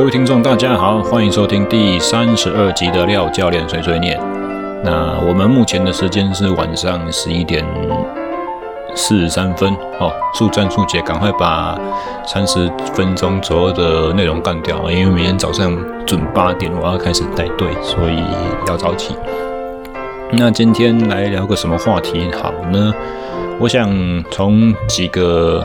各位听众，大家好，欢迎收听第三十二集的廖教练碎碎念。那我们目前的时间是晚上十一点四十三分。哦，速战速决，赶快把三十分钟左右的内容干掉，因为明天早上准八点我要开始带队，所以要早起。那今天来聊个什么话题好呢？我想从几个。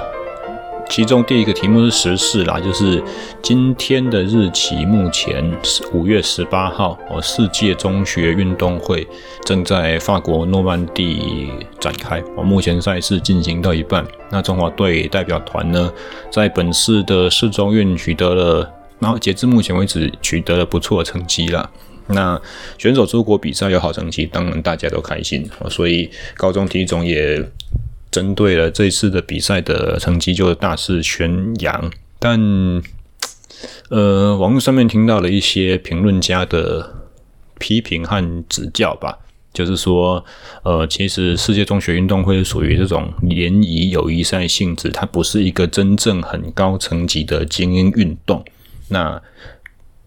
其中第一个题目是时事啦，就是今天的日期，目前是五月十八号，哦，世界中学运动会正在法国诺曼底展开，哦，目前赛事进行到一半，那中华队代表团呢，在本次的世中运取得了，然后截至目前为止取得了不错的成绩啦。那选手出国比赛有好成绩，当然大家都开心，所以高中体育总也。针对了这次的比赛的成绩，就大肆宣扬。但，呃，网络上面听到了一些评论家的批评和指教吧，就是说，呃，其实世界中学运动会属于这种联谊友谊赛性质，它不是一个真正很高层级的精英运动。那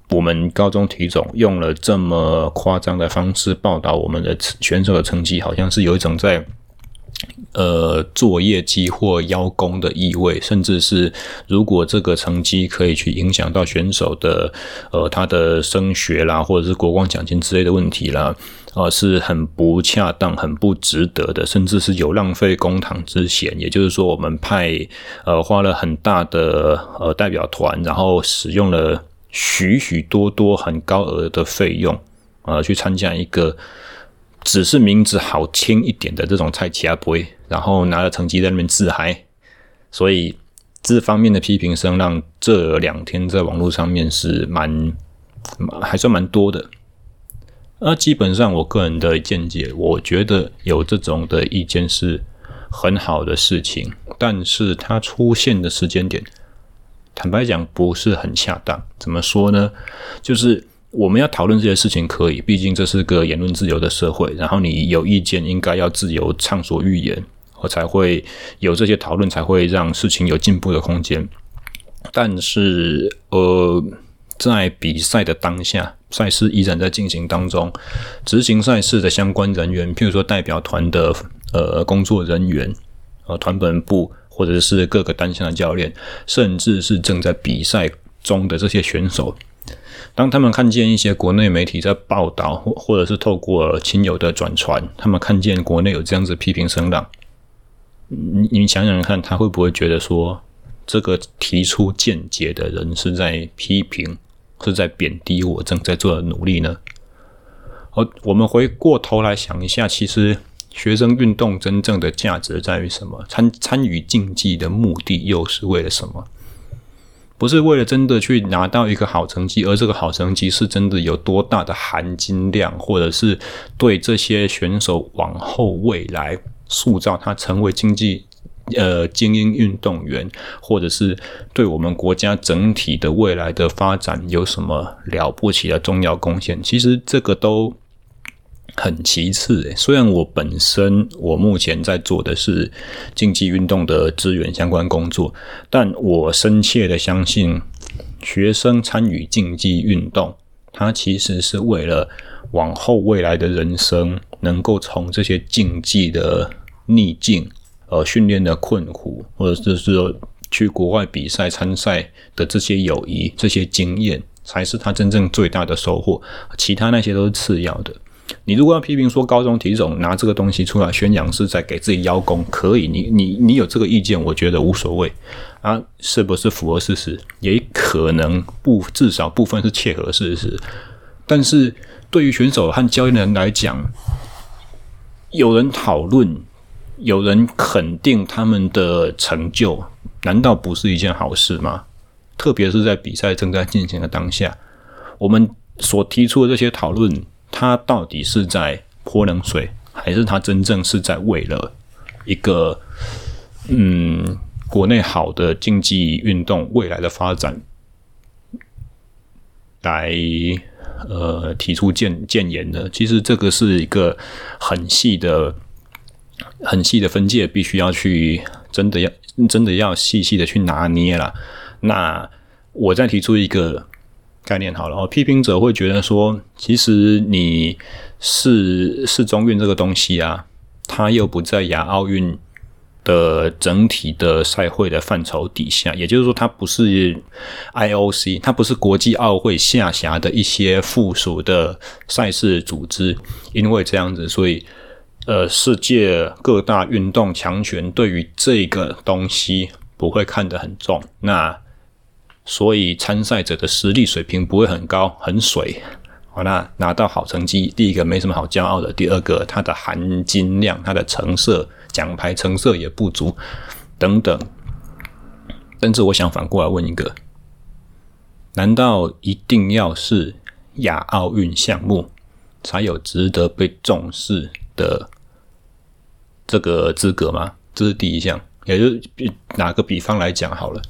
我们高中体总用了这么夸张的方式报道我们的选手的成绩，好像是有一种在。呃，做业绩或邀功的意味，甚至是如果这个成绩可以去影响到选手的呃他的升学啦，或者是国光奖金之类的问题啦，呃，是很不恰当、很不值得的，甚至是有浪费公帑之嫌。也就是说，我们派呃花了很大的呃代表团，然后使用了许许多多很高额的费用，呃，去参加一个。只是名字好听一点的这种菜其他不会，然后拿了成绩在那边自嗨，所以这方面的批评声让这两天在网络上面是蛮还算蛮多的。那基本上我个人的见解，我觉得有这种的意见是很好的事情，但是它出现的时间点，坦白讲不是很恰当。怎么说呢？就是。我们要讨论这些事情可以，毕竟这是个言论自由的社会。然后你有意见，应该要自由畅所欲言，我才会有这些讨论，才会让事情有进步的空间。但是，呃，在比赛的当下，赛事依然在进行当中，执行赛事的相关人员，譬如说代表团的呃工作人员，呃团本部或者是各个单项的教练，甚至是正在比赛中的这些选手。当他们看见一些国内媒体在报道，或或者是透过亲友的转传，他们看见国内有这样子批评声浪，你你想想看，他会不会觉得说，这个提出见解的人是在批评，是在贬低我正在做的努力呢？好，我们回过头来想一下，其实学生运动真正的价值在于什么？参参与竞技的目的又是为了什么？不是为了真的去拿到一个好成绩，而这个好成绩是真的有多大的含金量，或者是对这些选手往后未来塑造他成为经济呃精英运动员，或者是对我们国家整体的未来的发展有什么了不起的重要贡献？其实这个都。很其次，诶，虽然我本身我目前在做的是竞技运动的资源相关工作，但我深切的相信，学生参与竞技运动，它其实是为了往后未来的人生能够从这些竞技的逆境、呃训练的困苦，或者是说去国外比赛参赛的这些友谊、这些经验，才是他真正最大的收获，其他那些都是次要的。你如果要批评说高中体总拿这个东西出来宣扬是在给自己邀功，可以，你你你有这个意见，我觉得无所谓啊，是不是符合事实？也可能不，至少部分是切合事实。但是对于选手和教练人来讲，有人讨论，有人肯定他们的成就，难道不是一件好事吗？特别是在比赛正在进行的当下，我们所提出的这些讨论。他到底是在泼冷水，还是他真正是在为了一个嗯国内好的竞技运动未来的发展来呃提出建建言呢？其实这个是一个很细的、很细的分界，必须要去真的要真的要细细的去拿捏了。那我再提出一个概念好了哦。批评者会觉得说，其实你是世中运这个东西啊，它又不在亚奥运的整体的赛会的范畴底下，也就是说，它不是 IOC，它不是国际奥会下辖的一些附属的赛事组织。因为这样子，所以呃，世界各大运动强权对于这个东西不会看得很重。那所以参赛者的实力水平不会很高，很水。好，那拿到好成绩，第一个没什么好骄傲的，第二个它的含金量、它的成色、奖牌成色也不足，等等。但是我想反过来问一个：难道一定要是亚奥运项目才有值得被重视的这个资格吗？这是第一项。也就是拿个比方来讲好了。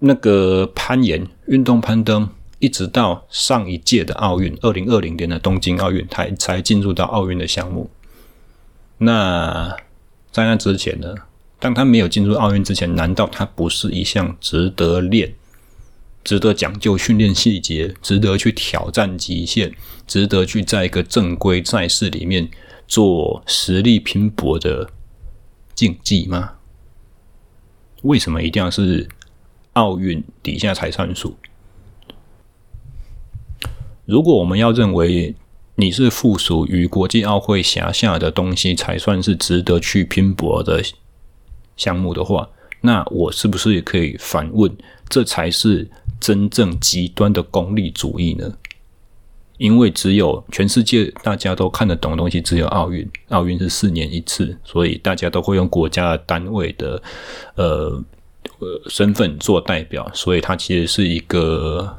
那个攀岩运动攀登，一直到上一届的奥运，二零二零年的东京奥运，才才进入到奥运的项目。那在那之前呢？当他没有进入奥运之前，难道他不是一项值得练、值得讲究训练细节、值得去挑战极限、值得去在一个正规赛事里面做实力拼搏的竞技吗？为什么一定要是？奥运底下才算数。如果我们要认为你是附属于国际奥会辖下的东西才算是值得去拼搏的项目的话，那我是不是也可以反问：这才是真正极端的功利主义呢？因为只有全世界大家都看得懂的东西，只有奥运。奥运是四年一次，所以大家都会用国家单位的呃。呃，身份做代表，所以它其实是一个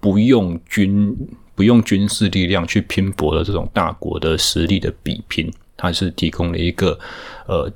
不用军不用军事力量去拼搏的这种大国的实力的比拼，它是提供了一个呃。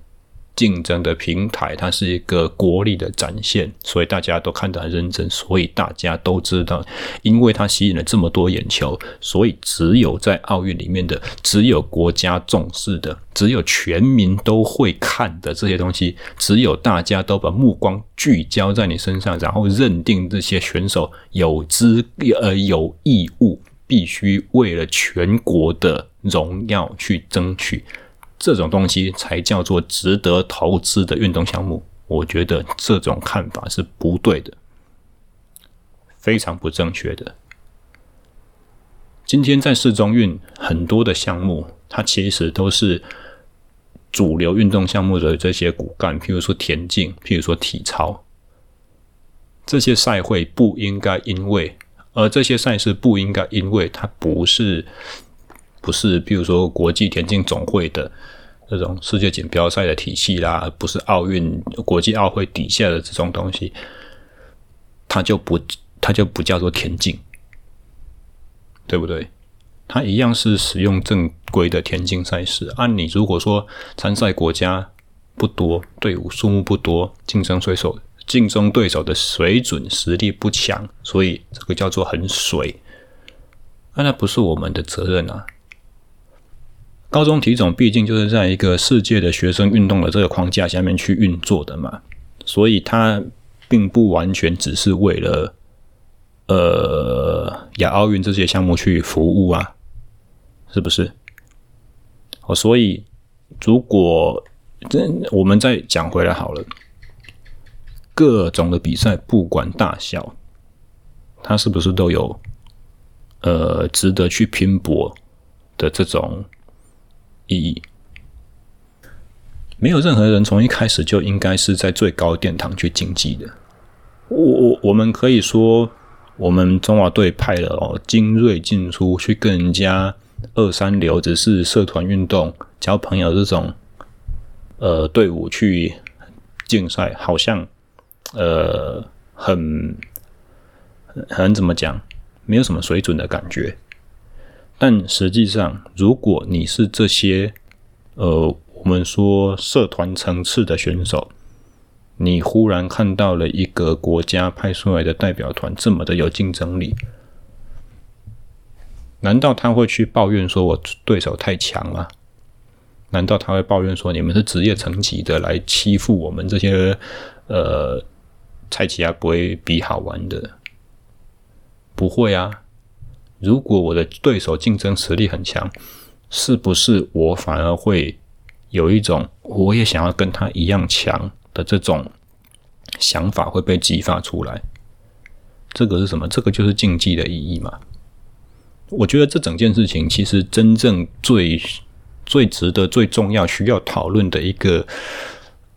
竞争的平台，它是一个国力的展现，所以大家都看得很认真，所以大家都知道，因为它吸引了这么多眼球，所以只有在奥运里面的，只有国家重视的，只有全民都会看的这些东西，只有大家都把目光聚焦在你身上，然后认定这些选手有资呃有义务，必须为了全国的荣耀去争取。这种东西才叫做值得投资的运动项目。我觉得这种看法是不对的，非常不正确的。今天在市中运很多的项目，它其实都是主流运动项目的这些骨干，譬如说田径，譬如说体操，这些赛会不应该因为，而这些赛事不应该因为它不是。不是，比如说国际田径总会的这种世界锦标赛的体系啦，不是奥运国际奥会底下的这种东西，它就不，它就不叫做田径，对不对？它一样是使用正规的田径赛事。按你如果说参赛国家不多，队伍数目不多，竞争对手竞争对手的水准实力不强，所以这个叫做很水，那那不是我们的责任啊。高中体总毕竟就是在一个世界的学生运动的这个框架下面去运作的嘛，所以它并不完全只是为了呃亚奥运这些项目去服务啊，是不是？哦，所以如果这我们再讲回来好了，各种的比赛不管大小，它是不是都有呃值得去拼搏的这种？意义，没有任何人从一开始就应该是在最高殿堂去竞技的。我我我们可以说，我们中华队派了哦精锐进出去跟人家二三流，只是社团运动交朋友这种呃队伍去竞赛，好像呃很很怎么讲，没有什么水准的感觉。但实际上，如果你是这些，呃，我们说社团层次的选手，你忽然看到了一个国家派出来的代表团这么的有竞争力，难道他会去抱怨说我对手太强吗？难道他会抱怨说你们是职业层级的来欺负我们这些呃菜市仔不会比好玩的？不会啊。如果我的对手竞争实力很强，是不是我反而会有一种我也想要跟他一样强的这种想法会被激发出来？这个是什么？这个就是竞技的意义嘛。我觉得这整件事情其实真正最最值得、最重要、需要讨论的一个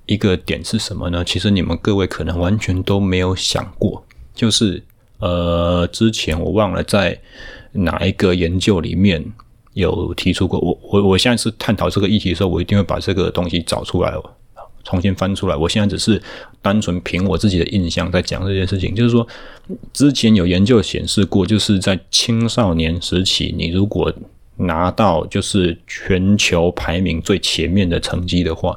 一个点是什么呢？其实你们各位可能完全都没有想过，就是呃，之前我忘了在哪一个研究里面有提出过。我我我现在是探讨这个议题的时候，我一定会把这个东西找出来。重新翻出来，我现在只是单纯凭我自己的印象在讲这件事情。就是说，之前有研究显示过，就是在青少年时期，你如果拿到就是全球排名最前面的成绩的话，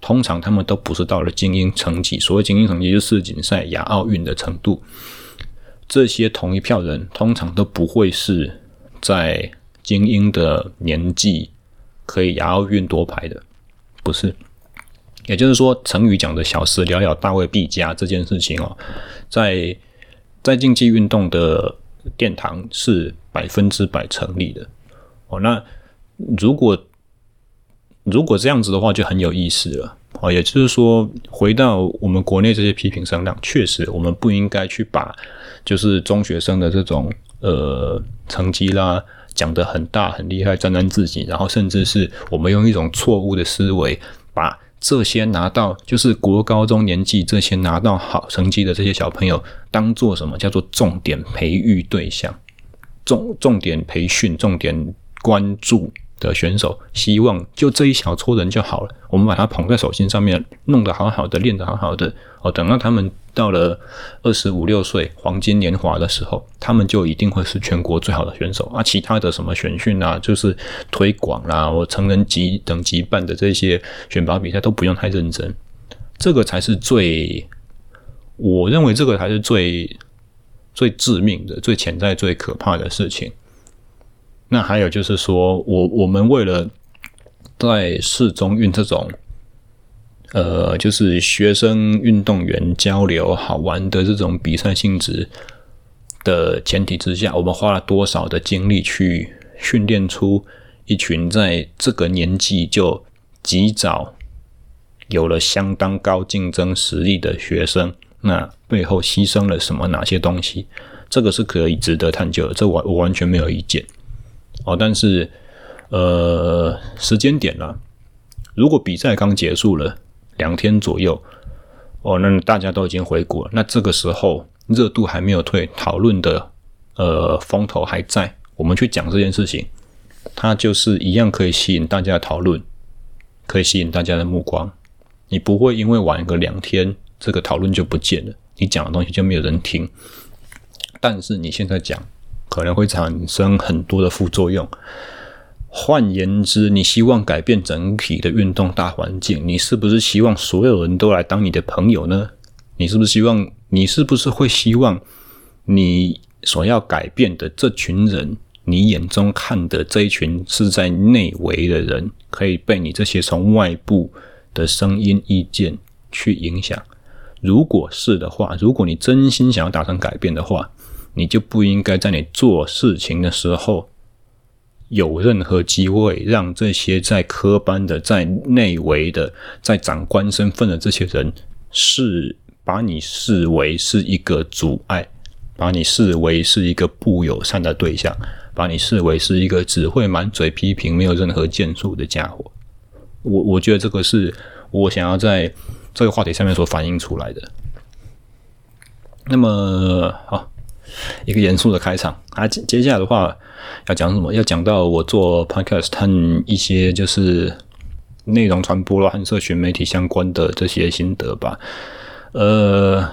通常他们都不是到了精英成绩。所谓精英成绩，就是世锦赛、亚奥运的程度。这些同一票人，通常都不会是在精英的年纪可以亚奥运夺牌的，不是。也就是说，成语讲的“小时了了，大未必佳”这件事情哦，在在竞技运动的殿堂是百分之百成立的哦。那如果如果这样子的话，就很有意思了哦。也就是说，回到我们国内这些批评声浪，确实我们不应该去把就是中学生的这种呃成绩啦讲得很大很厉害，沾沾自喜，然后甚至是我们用一种错误的思维把。这些拿到就是国高中年纪，这些拿到好成绩的这些小朋友，当做什么叫做重点培育对象，重重点培训、重点关注的选手，希望就这一小撮人就好了。我们把他捧在手心上面，弄得好好的，练得好好的。哦，等到他们到了二十五六岁黄金年华的时候，他们就一定会是全国最好的选手啊！其他的什么选训啊，就是推广啦，我成人级等级办的这些选拔比赛都不用太认真。这个才是最，我认为这个才是最最致命的、最潜在、最可怕的事情。那还有就是说，我我们为了在市中运这种，呃，就是学生运动员交流好玩的这种比赛性质的前提之下，我们花了多少的精力去训练出一群在这个年纪就及早有了相当高竞争实力的学生？那背后牺牲了什么？哪些东西？这个是可以值得探究的，这我我完全没有意见。哦，但是，呃，时间点呢，如果比赛刚结束了两天左右，哦，那大家都已经回国了，那这个时候热度还没有退，讨论的呃风头还在，我们去讲这件事情，它就是一样可以吸引大家讨论，可以吸引大家的目光。你不会因为晚个两天，这个讨论就不见了，你讲的东西就没有人听。但是你现在讲。可能会产生很多的副作用。换言之，你希望改变整体的运动大环境，你是不是希望所有人都来当你的朋友呢？你是不是希望？你是不是会希望你所要改变的这群人，你眼中看的这一群是在内围的人，可以被你这些从外部的声音意见去影响？如果是的话，如果你真心想要达成改变的话，你就不应该在你做事情的时候有任何机会让这些在科班的、在内围的、在长官身份的这些人视把你视为是一个阻碍，把你视为是一个不友善的对象，把你视为是一个只会满嘴批评、没有任何建树的家伙。我我觉得这个是我想要在这个话题上面所反映出来的。那么好。一个严肃的开场啊，接接下来的话要讲什么？要讲到我做 podcast 和一些就是内容传播啦和社群媒体相关的这些心得吧。呃，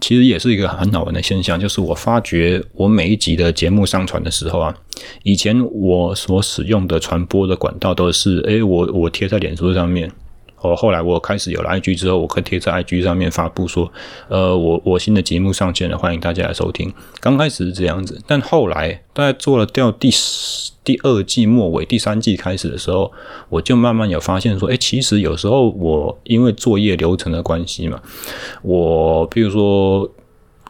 其实也是一个很好玩的现象，就是我发觉我每一集的节目上传的时候啊，以前我所使用的传播的管道都是，诶，我我贴在脸书上面。哦，后来我开始有了 IG 之后，我可以贴在 IG 上面发布说，呃，我我新的节目上线了，欢迎大家来收听。刚开始是这样子，但后来大概做了到第第二季末尾、第三季开始的时候，我就慢慢有发现说，诶，其实有时候我因为作业流程的关系嘛，我比如说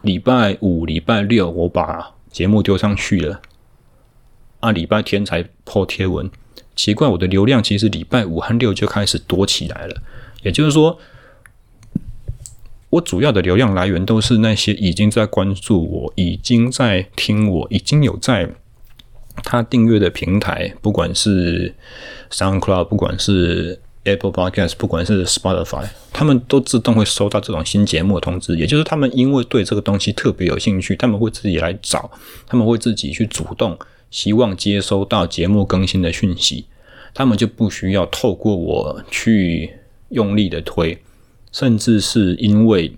礼拜五、礼拜六，我把节目丢上去了，啊，礼拜天才破贴文，奇怪，我的流量其实礼拜五和六就开始多起来了，也就是说。我主要的流量来源都是那些已经在关注我、已经在听我、已经有在他订阅的平台，不管是 SoundCloud，不管是 Apple Podcast，不管是 Spotify，他们都自动会收到这种新节目的通知。也就是他们因为对这个东西特别有兴趣，他们会自己来找，他们会自己去主动希望接收到节目更新的讯息，他们就不需要透过我去用力的推。甚至是因为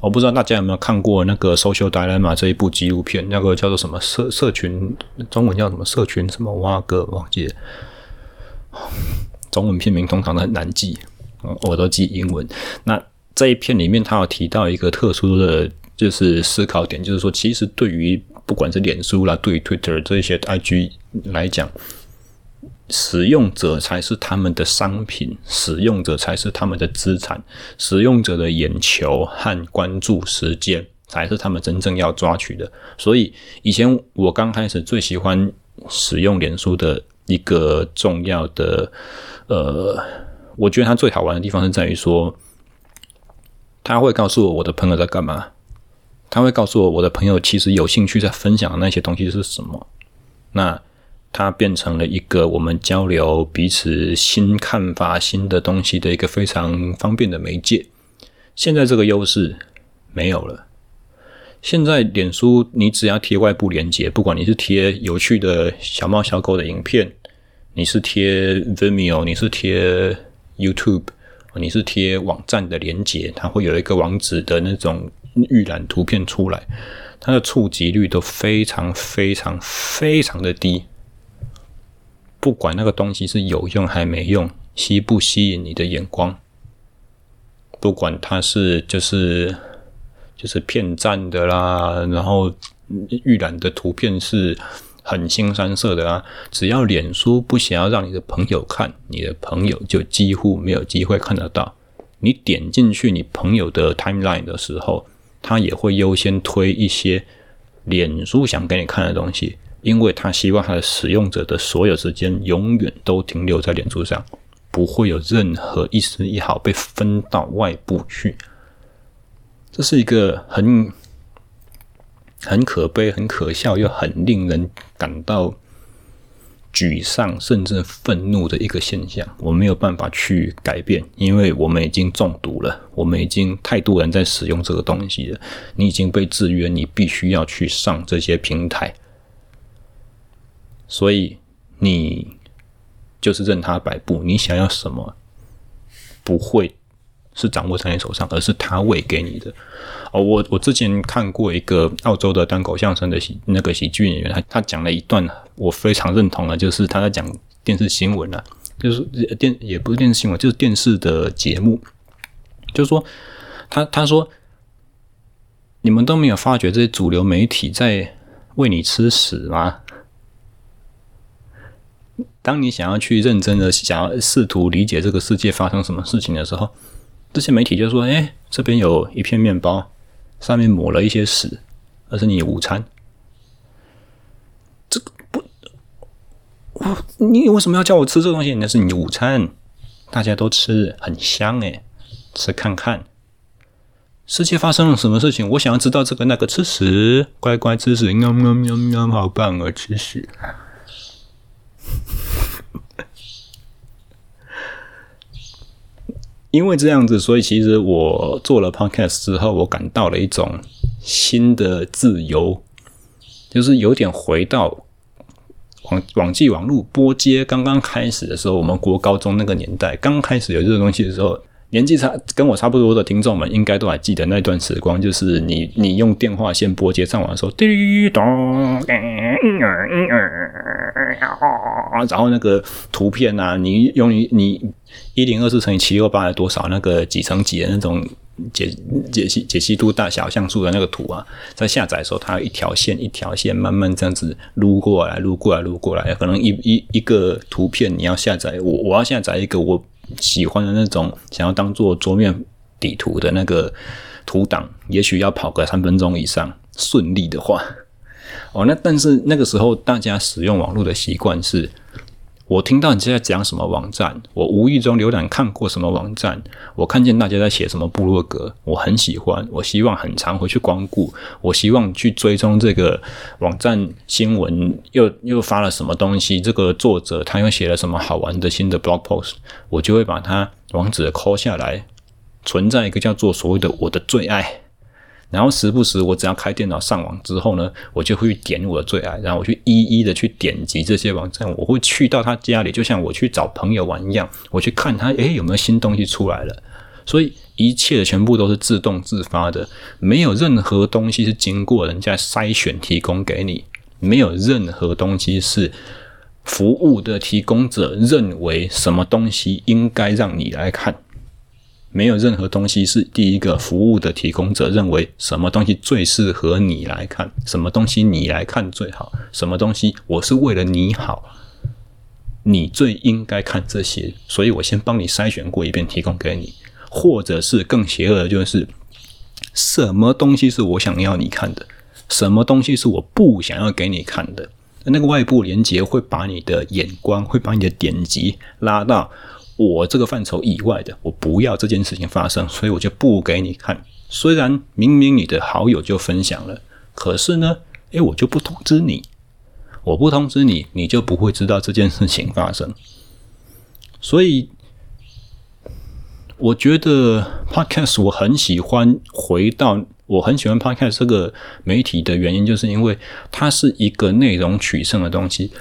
我不知道大家有没有看过那个《Social Dilemma》这一部纪录片，那个叫做什么社社群，中文叫什么社群什么蛙哥忘记了，中文片名通常都很难记，我都记英文。那这一片里面，他有提到一个特殊的就是思考点，就是说，其实对于不管是脸书啦，对 Twitter 这些 IG 来讲。使用者才是他们的商品，使用者才是他们的资产，使用者的眼球和关注时间才是他们真正要抓取的。所以，以前我刚开始最喜欢使用脸书的一个重要的，呃，我觉得它最好玩的地方是在于说，他会告诉我我的朋友在干嘛，他会告诉我我的朋友其实有兴趣在分享的那些东西是什么。那。它变成了一个我们交流彼此新看法、新的东西的一个非常方便的媒介。现在这个优势没有了。现在脸书，你只要贴外部连接，不管你是贴有趣的小猫小狗的影片，你是贴 Vimeo，你是贴 YouTube，你是贴网站的连接，它会有一个网址的那种预览图片出来，它的触及率都非常非常非常的低。不管那个东西是有用还没用，吸不吸引你的眼光，不管它是就是就是骗赞的啦，然后预览的图片是很青山色的啦，只要脸书不想要让你的朋友看，你的朋友就几乎没有机会看得到。你点进去你朋友的 timeline 的时候，他也会优先推一些脸书想给你看的东西。因为他希望他的使用者的所有时间永远都停留在脸书上，不会有任何一丝一毫被分到外部去。这是一个很很可悲、很可笑又很令人感到沮丧甚至愤怒的一个现象。我没有办法去改变，因为我们已经中毒了，我们已经太多人在使用这个东西了。你已经被制约，你必须要去上这些平台。所以你就是任他摆布，你想要什么不会是掌握在你手上，而是他喂给你的。哦，我我之前看过一个澳洲的单口相声的喜那个喜剧演员，他他讲了一段我非常认同的，就是他在讲电视新闻啊，就是电也不是电视新闻，就是电视的节目，就是说他他说你们都没有发觉这些主流媒体在喂你吃屎吗？当你想要去认真的想要试图理解这个世界发生什么事情的时候，这些媒体就说：“哎，这边有一片面包，上面抹了一些屎，那是你午餐。”这个不，我你为什么要叫我吃这东西？那是你午餐，大家都吃，很香哎，吃看看。世界发生了什么事情？我想要知道这个那个吃屎，乖乖吃屎，喵喵喵喵，好棒啊，吃屎。因为这样子，所以其实我做了 podcast 之后，我感到了一种新的自由，就是有点回到网网际网络播接刚刚开始的时候，我们国高中那个年代，刚开始有这个东西的时候。年纪差跟我差不多的听众们，应该都还记得那段时光，就是你你用电话线拨接上网的时候，滴咚，然后那个图片啊，你用你你一零二四乘以七六八的多少那个几乘几的那种解解析解析度大小像素的那个图啊，在下载的时候，它一条线一条线慢慢这样子撸过来，撸过来，撸过来，可能一一一个图片你要下载，我我要下载一个我。喜欢的那种，想要当做桌面底图的那个图档，也许要跑个三分钟以上。顺利的话，哦，那但是那个时候大家使用网络的习惯是。我听到你现在讲什么网站，我无意中浏览看过什么网站，我看见大家在写什么部落格，我很喜欢，我希望很常回去光顾，我希望去追踪这个网站新闻，又又发了什么东西，这个作者他又写了什么好玩的新的 blog post，我就会把它网址抠下来，存在一个叫做所谓的我的最爱。然后时不时，我只要开电脑上网之后呢，我就会点我的最爱，然后我去一一的去点击这些网站。我会去到他家里，就像我去找朋友玩一样，我去看他，诶，有没有新东西出来了。所以一切的全部都是自动自发的，没有任何东西是经过人家筛选提供给你，没有任何东西是服务的提供者认为什么东西应该让你来看。没有任何东西是第一个服务的提供者认为什么东西最适合你来看，什么东西你来看最好，什么东西我是为了你好，你最应该看这些，所以我先帮你筛选过一遍，提供给你，或者是更邪恶的就是什么东西是我想要你看的，什么东西是我不想要给你看的，那个外部连接会把你的眼光，会把你的点击拉到。我这个范畴以外的，我不要这件事情发生，所以我就不给你看。虽然明明你的好友就分享了，可是呢，诶，我就不通知你，我不通知你，你就不会知道这件事情发生。所以，我觉得 Podcast 我很喜欢回到我很喜欢 Podcast 这个媒体的原因，就是因为它是一个内容取胜的东西。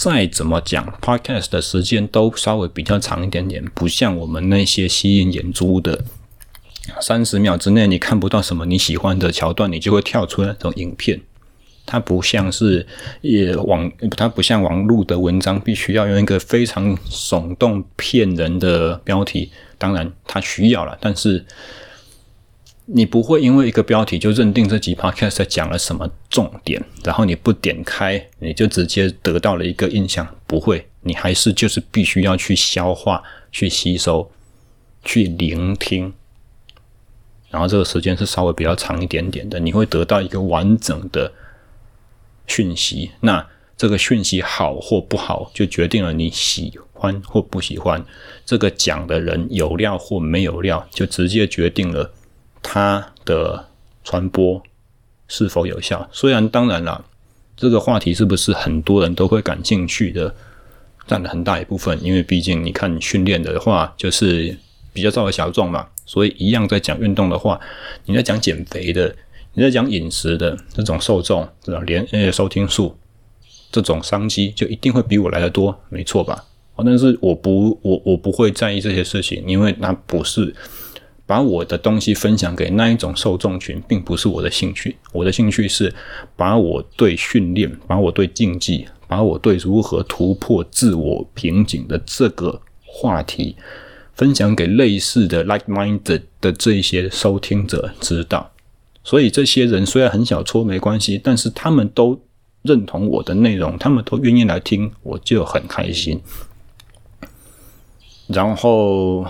再怎么讲，Podcast 的时间都稍微比较长一点点，不像我们那些吸引眼珠的，三十秒之内你看不到什么你喜欢的桥段，你就会跳出那种影片。它不像是也网，它不像网络的文章，必须要用一个非常耸动骗人的标题。当然，它需要了，但是。你不会因为一个标题就认定这集 podcast 在讲了什么重点，然后你不点开，你就直接得到了一个印象。不会，你还是就是必须要去消化、去吸收、去聆听，然后这个时间是稍微比较长一点点的，你会得到一个完整的讯息。那这个讯息好或不好，就决定了你喜欢或不喜欢。这个讲的人有料或没有料，就直接决定了。它的传播是否有效？虽然当然了，这个话题是不是很多人都会感兴趣的，占了很大一部分。因为毕竟你看训练的话，就是比较稍微小众嘛，所以一样在讲运动的话，你在讲减肥的，你在讲饮食的这种受众，这种连呃收听数，这种商机就一定会比我来得多，没错吧？但是我不，我我不会在意这些事情，因为那不是。把我的东西分享给那一种受众群，并不是我的兴趣。我的兴趣是把我对训练、把我对竞技、把我对如何突破自我瓶颈的这个话题分享给类似的 like minded 的这些收听者知道。所以这些人虽然很小撮没关系，但是他们都认同我的内容，他们都愿意来听，我就很开心。然后，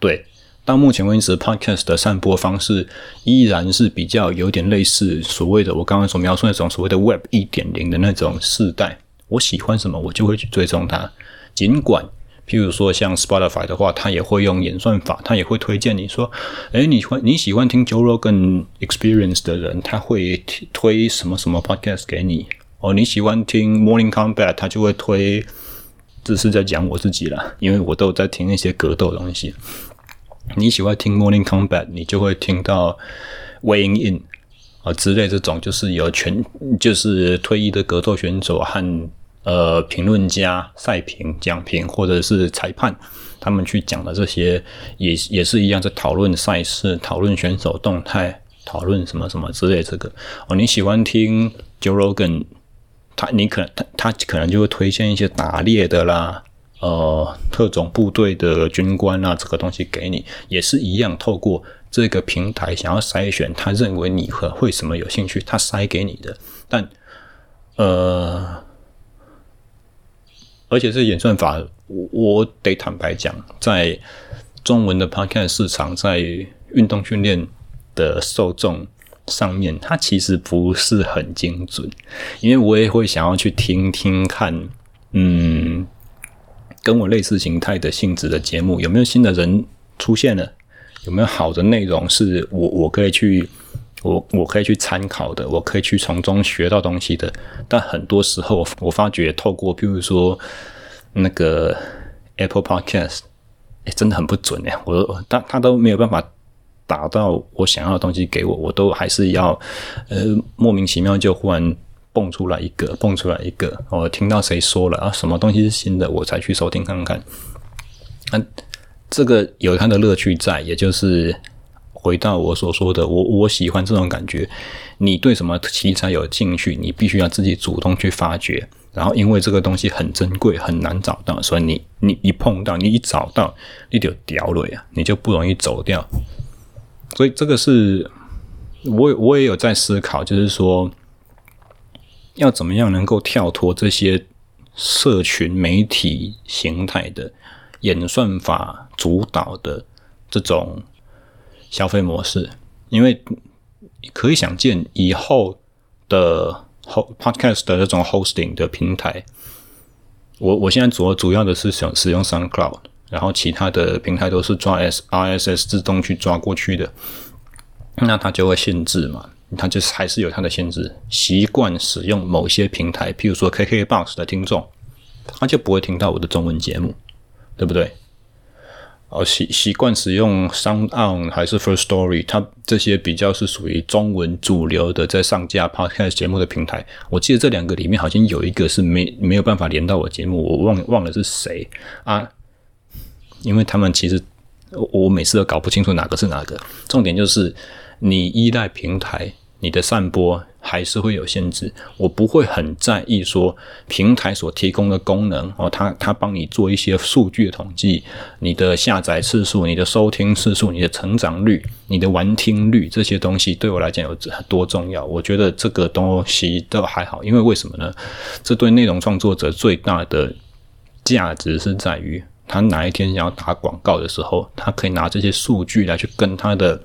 对。到目前为止，Podcast 的散播方式依然是比较有点类似所谓的我刚刚所描述那种所谓的 Web 一点零的那种世代。我喜欢什么，我就会去追踪它。尽管，譬如说像 Spotify 的话，它也会用演算法，它也会推荐你说，诶，你欢你喜欢听 Joe Rogan Experience 的人，他会推什么什么 Podcast 给你。哦，你喜欢听 Morning Combat，他就会推。这是在讲我自己啦，因为我都有在听那些格斗东西。你喜欢听 Morning Combat，你就会听到 Weighing In 啊之类这种，就是有全就是退役的格斗选手和呃评论家赛评讲评或者是裁判他们去讲的这些，也也是一样在讨论赛事、讨论选手动态、讨论什么什么之类这个哦。你喜欢听 Joe Rogan，他你可能他他可能就会推荐一些打猎的啦。呃，特种部队的军官啊，这个东西给你也是一样，透过这个平台想要筛选，他认为你会会什么有兴趣，他塞给你的。但呃，而且这演算法，我，我得坦白讲，在中文的 Podcast 市场，在运动训练的受众上面，它其实不是很精准，因为我也会想要去听听看，嗯，跟我类似形态的性质的节目有没有新的人出现了，有没有好的内容是我我可以去我我可以去参考的，我可以去从中学到东西的。但很多时候，我发觉透过譬如说那个 Apple Podcast，哎，真的很不准呀，我他他都没有办法。打到我想要的东西给我，我都还是要，呃，莫名其妙就忽然蹦出来一个，蹦出来一个，我听到谁说了啊，什么东西是新的，我才去收听看看。那、这个有它的乐趣在，也就是回到我所说的，我我喜欢这种感觉。你对什么题材有兴趣，你必须要自己主动去发掘。然后，因为这个东西很珍贵，很难找到，所以你你一碰到，你一找到，你就掉了呀，你就不容易走掉。所以这个是，我我也有在思考，就是说，要怎么样能够跳脱这些社群媒体形态的演算法主导的这种消费模式，因为可以想见以后的后 podcast 的这种 hosting 的平台，我我现在主主要的是想使用 SoundCloud。然后其他的平台都是抓 S RSS 自动去抓过去的，那它就会限制嘛，它就是还是有它的限制。习惯使用某些平台，譬如说 KKBOX 的听众，他就不会听到我的中文节目，对不对？哦，习习惯使用 SoundOn 还是 First Story，它这些比较是属于中文主流的在上架 Podcast 节目的平台。我记得这两个里面好像有一个是没没有办法连到我节目，我忘忘了是谁啊？因为他们其实，我每次都搞不清楚哪个是哪个。重点就是，你依赖平台，你的散播还是会有限制。我不会很在意说平台所提供的功能哦，他他帮你做一些数据的统计，你的下载次数、你的收听次数、你的成长率、你的完听率这些东西，对我来讲有多重要？我觉得这个东西都还好，因为为什么呢？这对内容创作者最大的价值是在于。他哪一天想要打广告的时候，他可以拿这些数据来去跟他的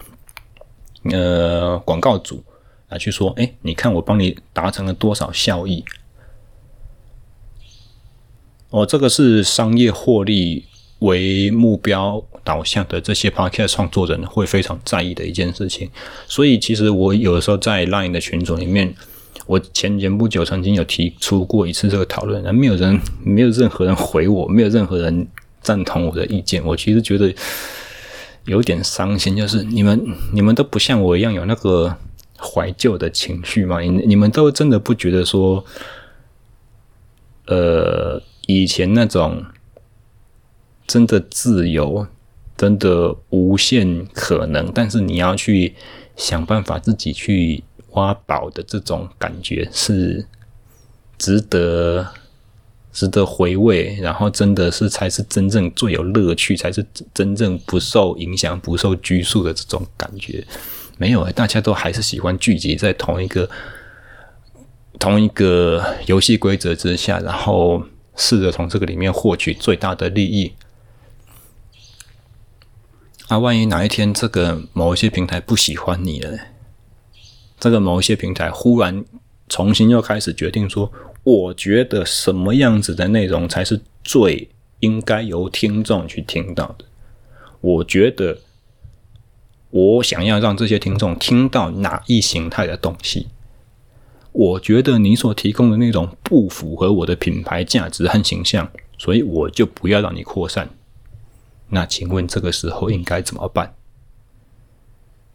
呃广告主来去说：“哎，你看我帮你达成了多少效益？”哦，这个是商业获利为目标导向的这些 podcast 创作人会非常在意的一件事情。所以，其实我有的时候在 Line 的群组里面，我前前不久曾经有提出过一次这个讨论，而没有人，没有任何人回我，没有任何人。赞同我的意见，我其实觉得有点伤心，就是你们你们都不像我一样有那个怀旧的情绪嘛？你你们都真的不觉得说，呃，以前那种真的自由、真的无限可能，但是你要去想办法自己去挖宝的这种感觉是值得。值得回味，然后真的是才是真正最有乐趣，才是真正不受影响、不受拘束的这种感觉。没有，大家都还是喜欢聚集在同一个同一个游戏规则之下，然后试着从这个里面获取最大的利益。啊，万一哪一天这个某一些平台不喜欢你了，这个某一些平台忽然重新又开始决定说。我觉得什么样子的内容才是最应该由听众去听到的？我觉得我想要让这些听众听到哪一形态的东西？我觉得你所提供的内容不符合我的品牌价值和形象，所以我就不要让你扩散。那请问这个时候应该怎么办？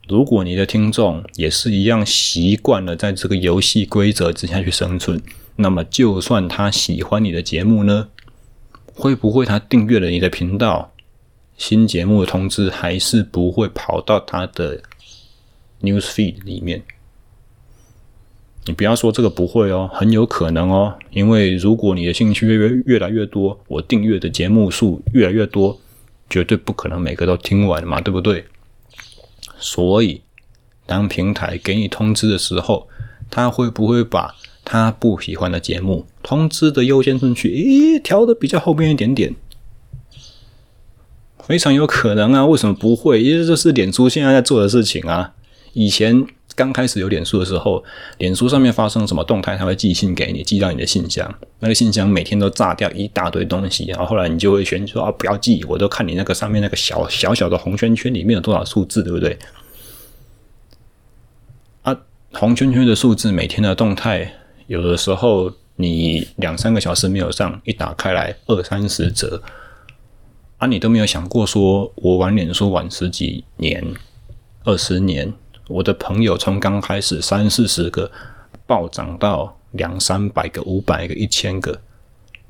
如果你的听众也是一样习惯了在这个游戏规则之下去生存，那么，就算他喜欢你的节目呢，会不会他订阅了你的频道，新节目的通知还是不会跑到他的 news feed 里面？你不要说这个不会哦，很有可能哦，因为如果你的兴趣越越来越多，我订阅的节目数越来越多，绝对不可能每个都听完嘛，对不对？所以，当平台给你通知的时候，他会不会把他不喜欢的节目通知的优先顺序，诶，调的比较后面一点点，非常有可能啊。为什么不会？因为这是脸书现在在做的事情啊。以前刚开始有脸书的时候，脸书上面发生什么动态，它会寄信给你，寄到你的信箱。那个信箱每天都炸掉一大堆东西，然后后来你就会选说啊，不要寄，我都看你那个上面那个小小小的红圈圈里面有多少数字，对不对？啊，红圈圈的数字每天的动态，有的时候你两三个小时没有上，一打开来二三十折，啊，你都没有想过说，我玩脸书玩十几年、二十年。我的朋友从刚开始三四十个暴涨到两三百个、五百个、一千个，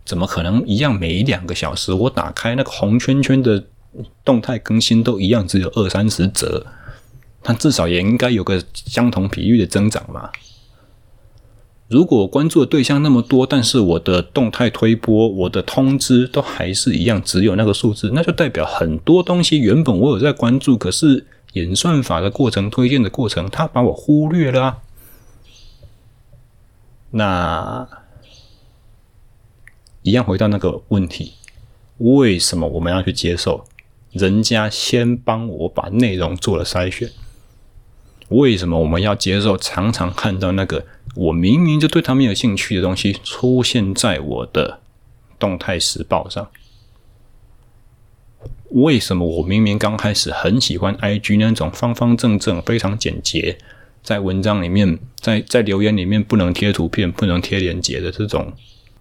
怎么可能一样？每两个小时我打开那个红圈圈的动态更新都一样，只有二三十则，它至少也应该有个相同比率的增长嘛。如果关注的对象那么多，但是我的动态推播、我的通知都还是一样，只有那个数字，那就代表很多东西原本我有在关注，可是。演算法的过程，推荐的过程，他把我忽略了。那一样回到那个问题：为什么我们要去接受人家先帮我把内容做了筛选？为什么我们要接受常常看到那个我明明就对他们有兴趣的东西出现在我的动态时报上？为什么我明明刚开始很喜欢 IG 那种方方正正、非常简洁，在文章里面、在在留言里面不能贴图片、不能贴链接的这种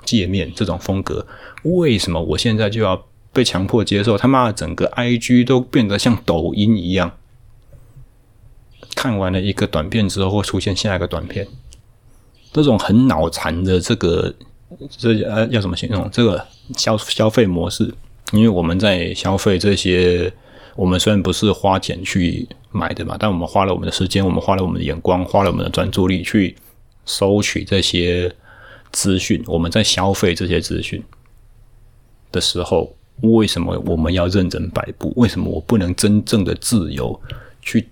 界面、这种风格？为什么我现在就要被强迫接受？他妈的，整个 IG 都变得像抖音一样，看完了一个短片之后会出现下一个短片，这种很脑残的这个这呃要怎么形容？这个消消费模式。因为我们在消费这些，我们虽然不是花钱去买的嘛，但我们花了我们的时间，我们花了我们的眼光，花了我们的专注力去收取这些资讯。我们在消费这些资讯的时候，为什么我们要任人摆布？为什么我不能真正的自由去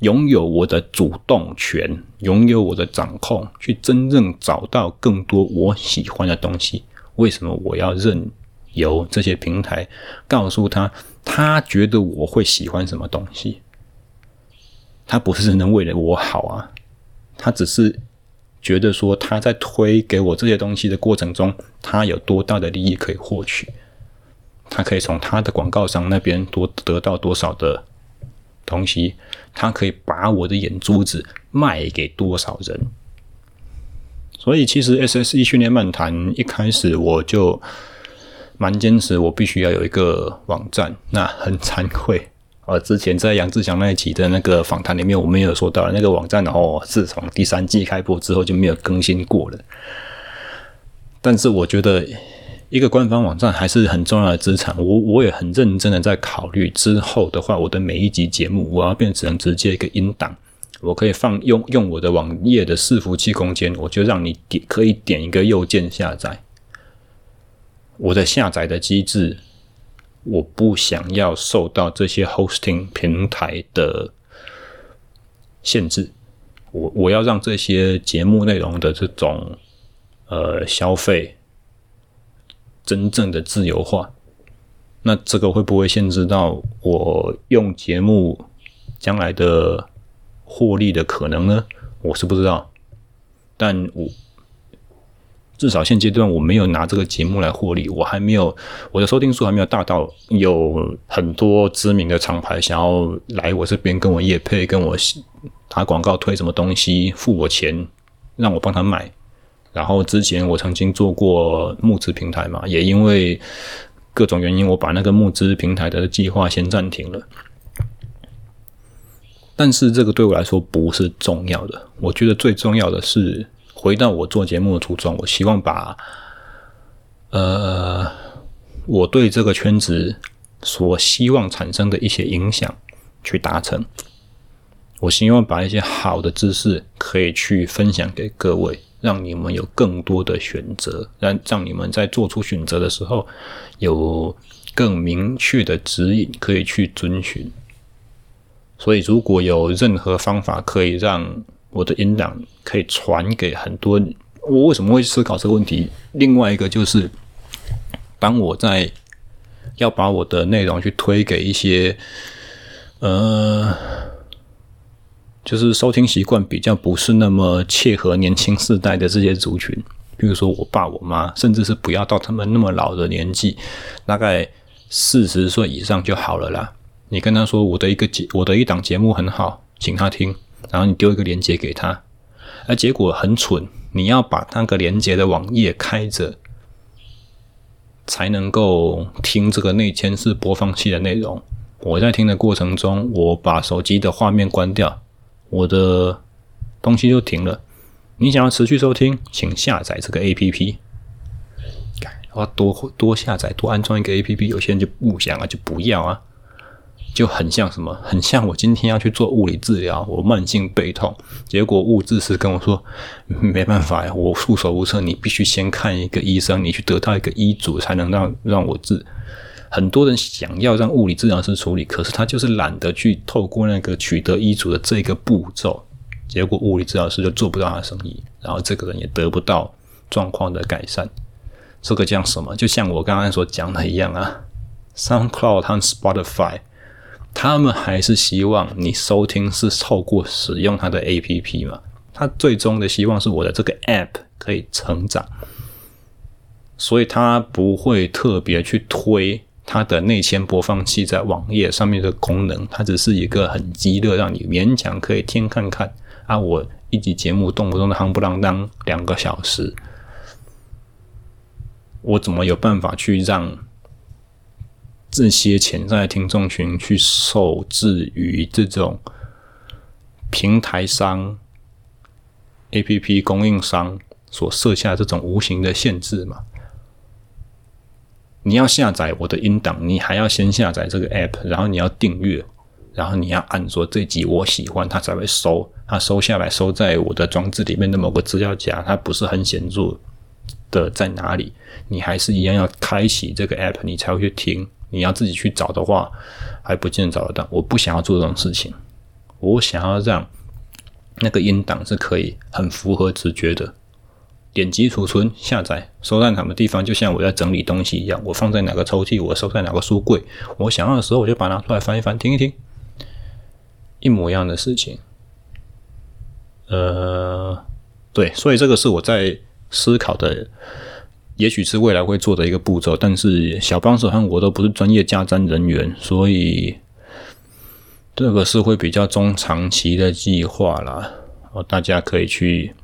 拥有我的主动权，拥有我的掌控，去真正找到更多我喜欢的东西？为什么我要任？由这些平台告诉他，他觉得我会喜欢什么东西，他不是真的为了我好啊，他只是觉得说他在推给我这些东西的过程中，他有多大的利益可以获取，他可以从他的广告商那边多得到多少的东西，他可以把我的眼珠子卖给多少人，所以其实 SSE 训练漫谈一开始我就。蛮坚持，我必须要有一个网站。那很惭愧，呃，之前在杨志祥那一期的那个访谈里面，我们也有说到那个网站，然后自从第三季开播之后就没有更新过了。但是我觉得一个官方网站还是很重要的资产。我我也很认真的在考虑之后的话，我的每一集节目我要变成直接一个音档，我可以放用用我的网页的伺服器空间，我就让你点可以点一个右键下载。我的下载的机制，我不想要受到这些 hosting 平台的限制。我我要让这些节目内容的这种呃消费真正的自由化。那这个会不会限制到我用节目将来的获利的可能呢？我是不知道，但我。至少现阶段我没有拿这个节目来获利，我还没有我的收听数还没有大到有很多知名的厂牌想要来我这边跟我业配，跟我打广告推什么东西，付我钱让我帮他卖。然后之前我曾经做过募资平台嘛，也因为各种原因，我把那个募资平台的计划先暂停了。但是这个对我来说不是重要的，我觉得最重要的是。回到我做节目的初衷，我希望把，呃，我对这个圈子所希望产生的一些影响去达成。我希望把一些好的知识可以去分享给各位，让你们有更多的选择，让让你们在做出选择的时候有更明确的指引可以去遵循。所以，如果有任何方法可以让我的音档可以传给很多。我为什么会思考这个问题？另外一个就是，当我在要把我的内容去推给一些，呃，就是收听习惯比较不是那么切合年轻世代的这些族群，比如说我爸我妈，甚至是不要到他们那么老的年纪，大概四十岁以上就好了啦。你跟他说我的一个节，我的一档节目很好，请他听，然后你丢一个链接给他，而结果很蠢，你要把那个链接的网页开着，才能够听这个内嵌式播放器的内容。我在听的过程中，我把手机的画面关掉，我的东西就停了。你想要持续收听，请下载这个 APP。要多多下载，多安装一个 APP。有些人就不想啊，就不要啊。就很像什么？很像我今天要去做物理治疗，我慢性背痛，结果物治师跟我说没办法呀，我束手无策，你必须先看一个医生，你去得到一个医嘱，才能让让我治。很多人想要让物理治疗师处理，可是他就是懒得去透过那个取得医嘱的这个步骤，结果物理治疗师就做不到他的生意，然后这个人也得不到状况的改善。这个叫什么？就像我刚刚所讲的一样啊，SoundCloud 和 Spotify。他们还是希望你收听是透过使用他的 APP 嘛？他最终的希望是我的这个 App 可以成长，所以他不会特别去推它的内嵌播放器在网页上面的功能，它只是一个很鸡肋，让你勉强可以听看看啊。我一集节目动不动的夯不啷当两个小时，我怎么有办法去让？这些潜在的听众群去受制于这种平台商、APP 供应商所设下这种无形的限制嘛？你要下载我的音档，你还要先下载这个 App，然后你要订阅，然后你要按说这集我喜欢，它才会收，它收下来收在我的装置里面的某个资料夹，它不是很显著的在哪里，你还是一样要开启这个 App，你才会去听。你要自己去找的话，还不见得找得到。我不想要做这种事情，我想要让那个音档是可以很符合直觉的。点击储存、下载、收在什么地方，就像我在整理东西一样。我放在哪个抽屉，我收在哪个书柜。我想要的时候，我就把它拿出来翻一翻，听一听，一模一样的事情。呃，对，所以这个是我在思考的。也许是未来会做的一个步骤，但是小帮手和我都不是专业架站人员，所以这个是会比较中长期的计划啦。哦，大家可以去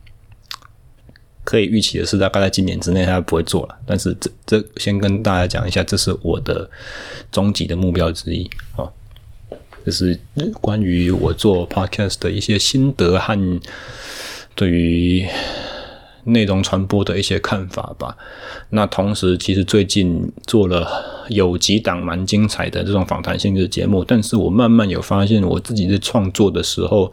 可以预期的是，大概在今年之内他不会做了。但是这这先跟大家讲一下，这是我的终极的目标之一。哦，这是关于我做 podcast 的一些心得和对于。内容传播的一些看法吧。那同时，其实最近做了有几档蛮精彩的这种访谈性质节目，但是我慢慢有发现，我自己在创作的时候，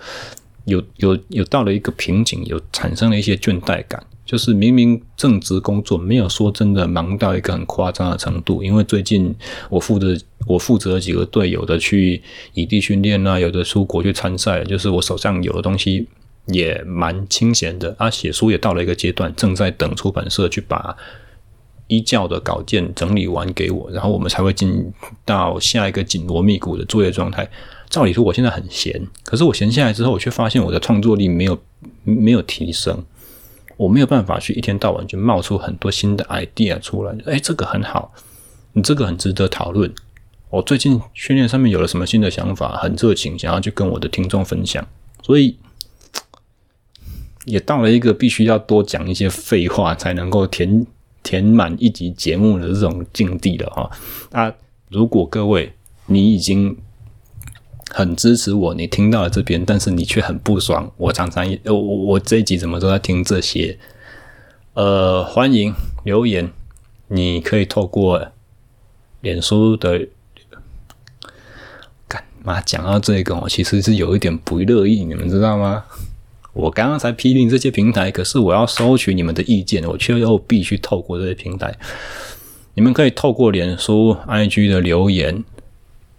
有有有到了一个瓶颈，有产生了一些倦怠感。就是明明正职工作没有说真的忙到一个很夸张的程度，因为最近我负责我负责几个队友的去异地训练啊，有的出国去参赛，就是我手上有的东西。也蛮清闲的啊，写书也到了一个阶段，正在等出版社去把一教的稿件整理完给我，然后我们才会进到下一个紧锣密鼓的作业状态。照理说我现在很闲，可是我闲下来之后，我却发现我的创作力没有没有提升，我没有办法去一天到晚就冒出很多新的 idea 出来。哎，这个很好，你这个很值得讨论。我最近训练上面有了什么新的想法，很热情，想要去跟我的听众分享，所以。也到了一个必须要多讲一些废话才能够填填满一集节目的这种境地了哈。啊，如果各位你已经很支持我，你听到了这边，但是你却很不爽，我常常也我我这一集怎么都在听这些？呃，欢迎留言，你可以透过脸书的干嘛讲到这个，我其实是有一点不乐意，你们知道吗？我刚刚才批评这些平台，可是我要收取你们的意见，我却又必须透过这些平台。你们可以透过脸书、IG 的留言，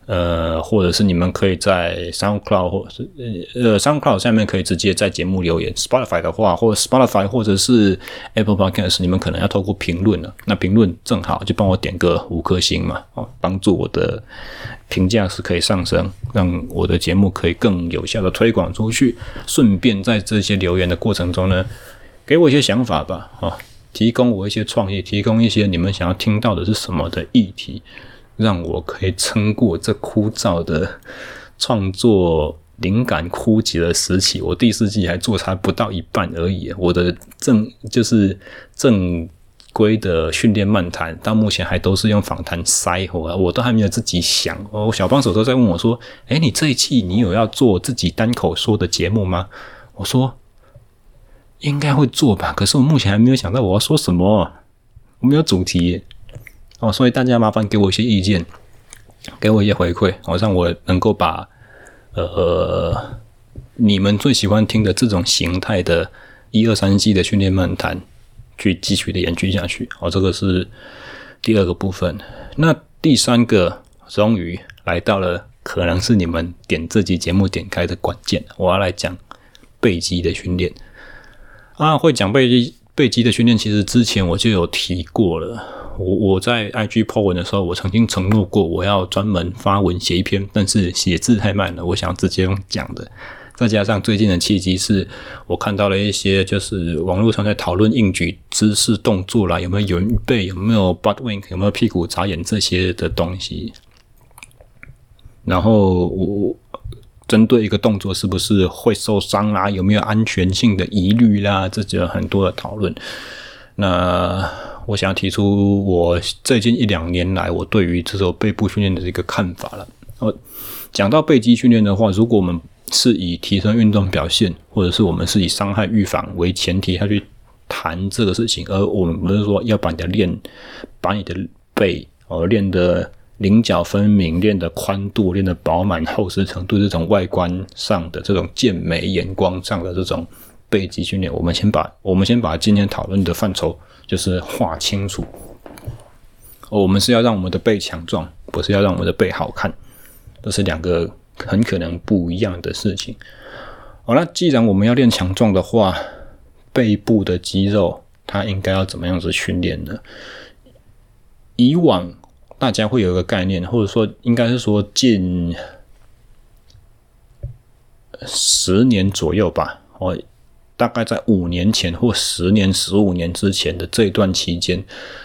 呃，或者是你们可以在 SoundCloud 或者是呃 SoundCloud 下面可以直接在节目留言。Spotify 的话，或者 Spotify 或者是 Apple Podcast，你们可能要透过评论了。那评论正好就帮我点个五颗星嘛，哦，帮助我的评价是可以上升，让我的节目可以更有效的推广出去。顺便在这些留言的过程中呢，给我一些想法吧，哦，提供我一些创意，提供一些你们想要听到的是什么的议题。让我可以撑过这枯燥的创作灵感枯竭的时期。我第四季还做差不到一半而已。我的正就是正规的训练漫谈，到目前还都是用访谈塞我，我都还没有自己想。我小帮手都在问我说：“诶，你这一季你有要做自己单口说的节目吗？”我说：“应该会做吧，可是我目前还没有想到我要说什么，我没有主题。”哦，所以大家麻烦给我一些意见，给我一些回馈，好让我能够把呃你们最喜欢听的这种形态的一二三季的训练漫谈去继续的延续下去。哦，这个是第二个部分。那第三个终于来到了，可能是你们点这集节目点开的关键。我要来讲背肌的训练啊，会讲背肌背肌的训练，其实之前我就有提过了。我我在 IG po 文的时候，我曾经承诺过我要专门发文写一篇，但是写字太慢了，我想直接用讲的。再加上最近的契机是，我看到了一些就是网络上在讨论硬举姿势动作啦，有没有圆背，有没有 butt wink，有没有屁股眨眼这些的东西。然后我针对一个动作是不是会受伤啦，有没有安全性的疑虑啦，这就有很多的讨论。那我想要提出我最近一两年来我对于这种背部训练的一个看法了。哦，讲到背肌训练的话，如果我们是以提升运动表现，或者是我们是以伤害预防为前提下去谈这个事情，而我们不是说要把你的练，把你的背哦练得棱角分明，练得宽度，练得饱满、厚实程度，这种外观上的这种健美眼光上的这种背肌训练，我们先把我们先把今天讨论的范畴。就是画清楚，我们是要让我们的背强壮，不是要让我们的背好看，这是两个很可能不一样的事情。好了，既然我们要练强壮的话，背部的肌肉它应该要怎么样子训练呢？以往大家会有一个概念，或者说应该是说近十年左右吧，哦。大概在五年前或十年、十五年之前的这一段期间，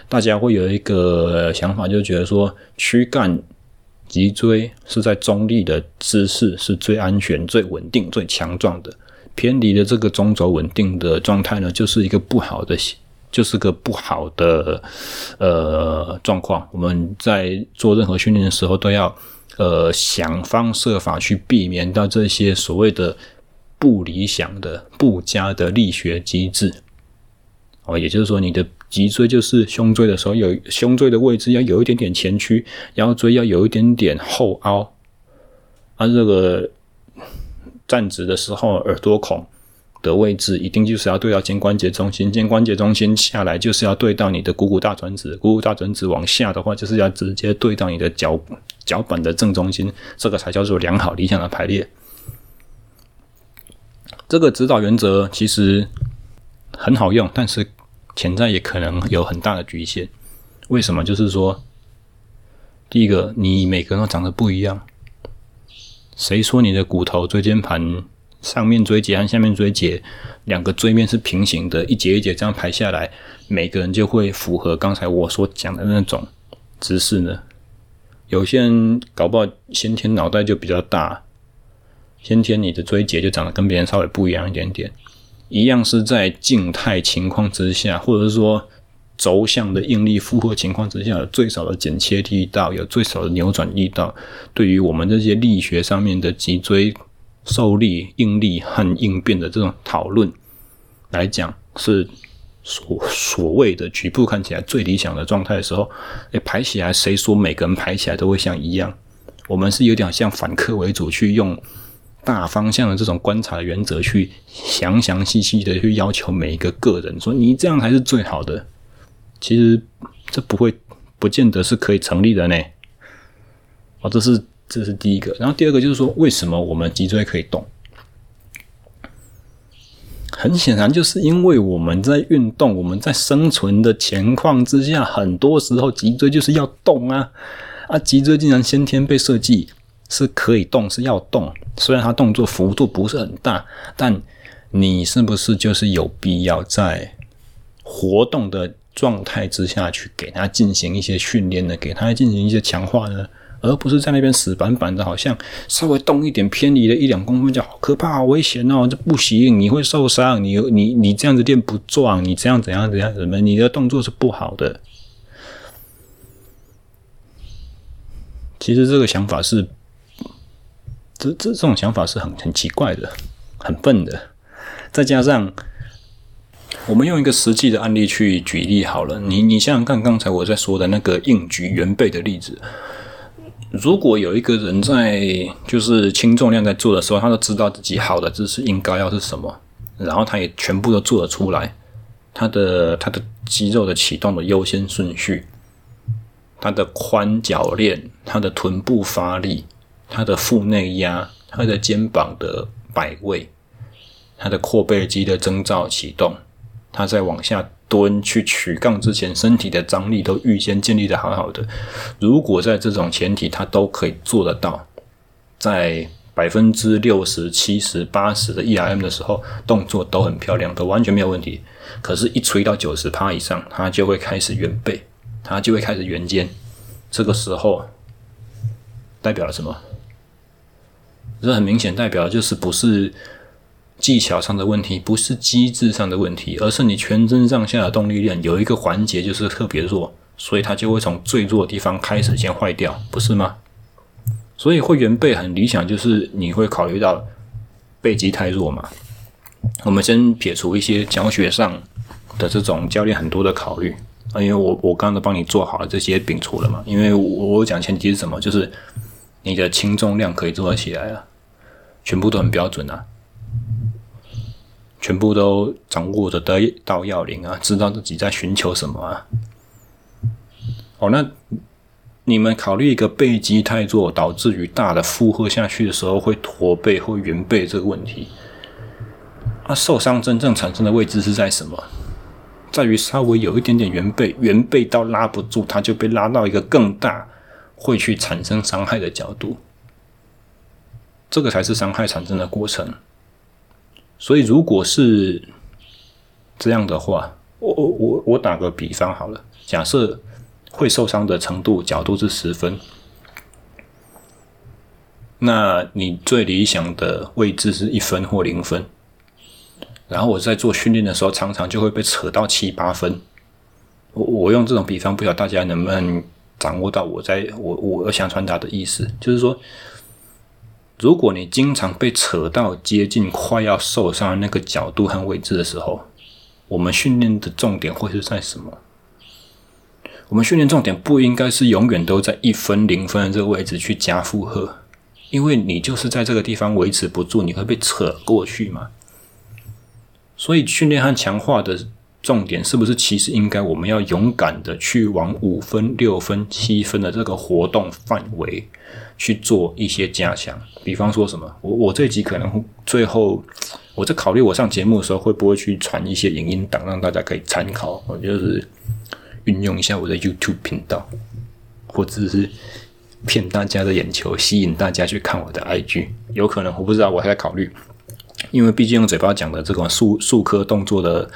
大家会有一个想法，就觉得说躯干、脊椎是在中立的姿势是最安全、最稳定、最强壮的。偏离的这个中轴稳定的状态呢，就是一个不好的，就是个不好的呃状况。我们在做任何训练的时候，都要呃想方设法去避免到这些所谓的。不理想的、不佳的力学机制，哦，也就是说，你的脊椎就是胸椎的时候，有胸椎的位置要有一点点前屈，腰椎要有一点点后凹，啊，这个站直的时候，耳朵孔的位置一定就是要对到肩关节中心，肩关节中心下来就是要对到你的股骨大转子，股骨大转子往下的话，就是要直接对到你的脚脚板的正中心，这个才叫做良好理想的排列。这个指导原则其实很好用，但是潜在也可能有很大的局限。为什么？就是说，第一个，你每个人都长得不一样。谁说你的骨头椎间盘上面椎节和下面椎节两个椎面是平行的，一节一节这样排下来，每个人就会符合刚才我所讲的那种姿势呢？有些人搞不好先天脑袋就比较大。先天你的椎节就长得跟别人稍微不一样一点点，一样是在静态情况之下，或者是说轴向的应力负荷情况之下，有最少的剪切力道，有最少的扭转力道。对于我们这些力学上面的脊椎受力、应力和应变的这种讨论来讲，是所所谓的局部看起来最理想的状态的时候，诶，排起来，谁说每个人排起来都会像一样？我们是有点像反客为主去用。大方向的这种观察的原则，去详详细细的去要求每一个个人，说你这样才是最好的。其实这不会，不见得是可以成立的呢。哦，这是这是第一个。然后第二个就是说，为什么我们脊椎可以动？很显然，就是因为我们在运动，我们在生存的情况之下，很多时候脊椎就是要动啊啊！脊椎竟然先天被设计是可以动，是要动。虽然它动作幅度不是很大，但你是不是就是有必要在活动的状态之下去给它进行一些训练呢？给它进行一些强化呢？而不是在那边死板板的，好像稍微动一点偏离了一两公分就好可怕，好危险哦，这不行，你会受伤，你你你这样子练不壮，你这样怎样怎样怎么，你的动作是不好的。其实这个想法是，这这种想法是很很奇怪的，很笨的。再加上，我们用一个实际的案例去举例好了，你你想想看，刚才我在说的那个硬举圆背的例子。如果有一个人在就是轻重量在做的时候，他都知道自己好的姿势应该要是什么，然后他也全部都做得出来，他的他的肌肉的启动的优先顺序，他的髋脚链，他的臀部发力，他的腹内压，他的肩膀的摆位，他的阔背肌的征兆启动，他在往下。蹲去取杠之前，身体的张力都预先建立的好好的。如果在这种前提，他都可以做得到，在百分之六十七十八十的 ERM 的时候，动作都很漂亮，都完全没有问题。可是，一吹到九十趴以上，他就会开始圆背，他就会开始圆肩。这个时候代表了什么？这很明显代表就是不是。技巧上的问题不是机制上的问题，而是你全身上下的动力链有一个环节就是特别弱，所以它就会从最弱的地方开始先坏掉，不是吗？所以会员背很理想，就是你会考虑到背肌太弱嘛。我们先撇除一些教学上的这种教练很多的考虑啊，因为我我刚刚都帮你做好了这些摒除了嘛，因为我我讲前提是什么，就是你的轻重量可以做得起来啊，全部都很标准啊。全部都掌握着得到要领啊，知道自己在寻求什么啊。哦，那你们考虑一个背肌太弱，导致于大的负荷下去的时候会驼背或圆背这个问题。那、啊、受伤真正产生的位置是在什么？在于稍微有一点点圆背，圆背到拉不住，它就被拉到一个更大，会去产生伤害的角度。这个才是伤害产生的过程。所以，如果是这样的话，我我我我打个比方好了，假设会受伤的程度角度是十分，那你最理想的位置是一分或零分，然后我在做训练的时候，常常就会被扯到七八分。我我用这种比方，不晓得大家能不能掌握到我在我我想传达的意思，就是说。如果你经常被扯到接近快要受伤那个角度和位置的时候，我们训练的重点会是在什么？我们训练重点不应该是永远都在一分、零分的这个位置去加负荷，因为你就是在这个地方维持不住，你会被扯过去嘛。所以训练和强化的重点是不是其实应该我们要勇敢的去往五分、六分、七分的这个活动范围？去做一些加强，比方说什么，我我这一集可能最后我在考虑我上节目的时候会不会去传一些影音档让大家可以参考，我就是运用一下我的 YouTube 频道，或者是骗大家的眼球，吸引大家去看我的 IG，有可能我不知道，我还在考虑，因为毕竟用嘴巴讲的这个数数科动作的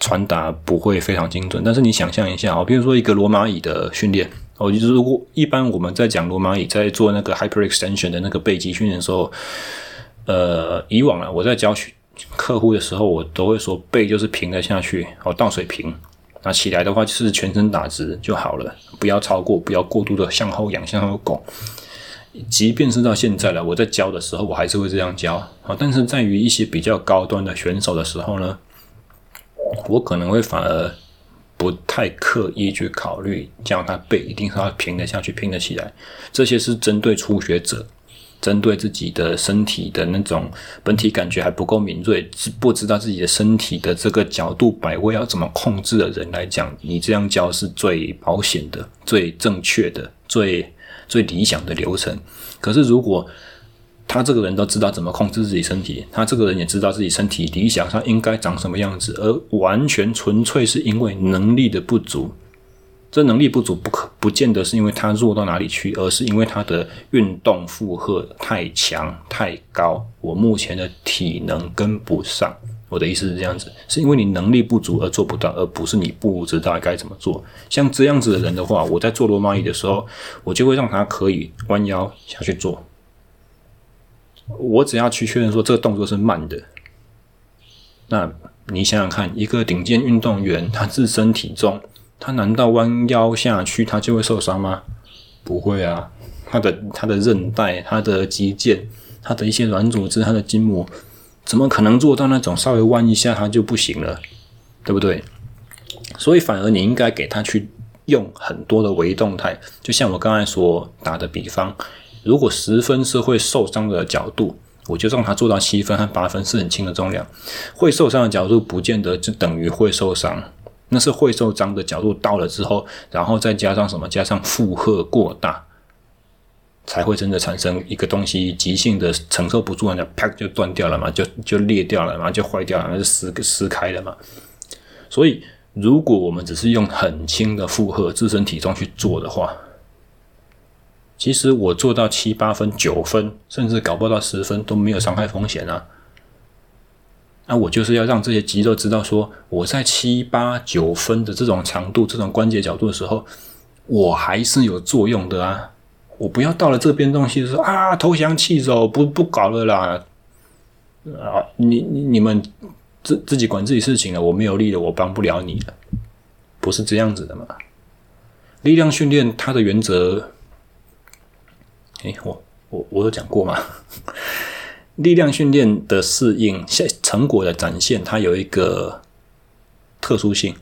传达不会非常精准，但是你想象一下哦，比如说一个罗马椅的训练。哦，就是如果一般我们在讲罗马椅在做那个 hyperextension 的那个背肌训练的时候，呃，以往啊，我在教学客户的时候，我都会说背就是平的下去，哦，倒水平，那起来的话就是全身打直就好了，不要超过，不要过度的向后仰、向后拱。即便是到现在了，我在教的时候，我还是会这样教啊。但是在于一些比较高端的选手的时候呢，我可能会反而。不太刻意去考虑，这样他背一定是要平得下去、拼得起来。这些是针对初学者，针对自己的身体的那种本体感觉还不够敏锐，不知道自己的身体的这个角度摆位要怎么控制的人来讲，你这样教是最保险的、最正确的、最最理想的流程。可是如果他这个人都知道怎么控制自己身体，他这个人也知道自己身体理想上应该长什么样子，而完全纯粹是因为能力的不足。这能力不足不可不见得是因为他弱到哪里去，而是因为他的运动负荷太强太高，我目前的体能跟不上。我的意思是这样子，是因为你能力不足而做不到，而不是你不知道该怎么做。像这样子的人的话，我在做罗马椅的时候，我就会让他可以弯腰下去做。我只要去确认说这个动作是慢的。那你想想看，一个顶尖运动员，他自身体重。他难道弯腰下去，他就会受伤吗？不会啊，他的他的韧带、他的肌腱、他的一些软组织、他的筋膜，怎么可能做到那种稍微弯一下他就不行了，对不对？所以反而你应该给他去用很多的微动态，就像我刚才所打的比方，如果十分是会受伤的角度，我就让他做到七分和八分是很轻的重量，会受伤的角度不见得就等于会受伤。那是会受伤的角度到了之后，然后再加上什么？加上负荷过大，才会真的产生一个东西急性的承受不住，那啪就断掉了嘛，就就裂掉了嘛，就坏掉了，那就撕撕开了嘛。所以，如果我们只是用很轻的负荷、自身体重去做的话，其实我做到七八分、九分，甚至搞不到十分都没有伤害风险啊。那我就是要让这些肌肉知道，说我在七八九分的这种长度、这种关节角度的时候，我还是有作用的啊！我不要到了这边东西说啊，投降弃走，不不搞了啦！啊，你你你们自自己管自己事情了，我没有力了，我帮不了你了，不是这样子的嘛？力量训练它的原则，诶，我我我有讲过吗？力量训练的适应、现成果的展现，它有一个特殊性，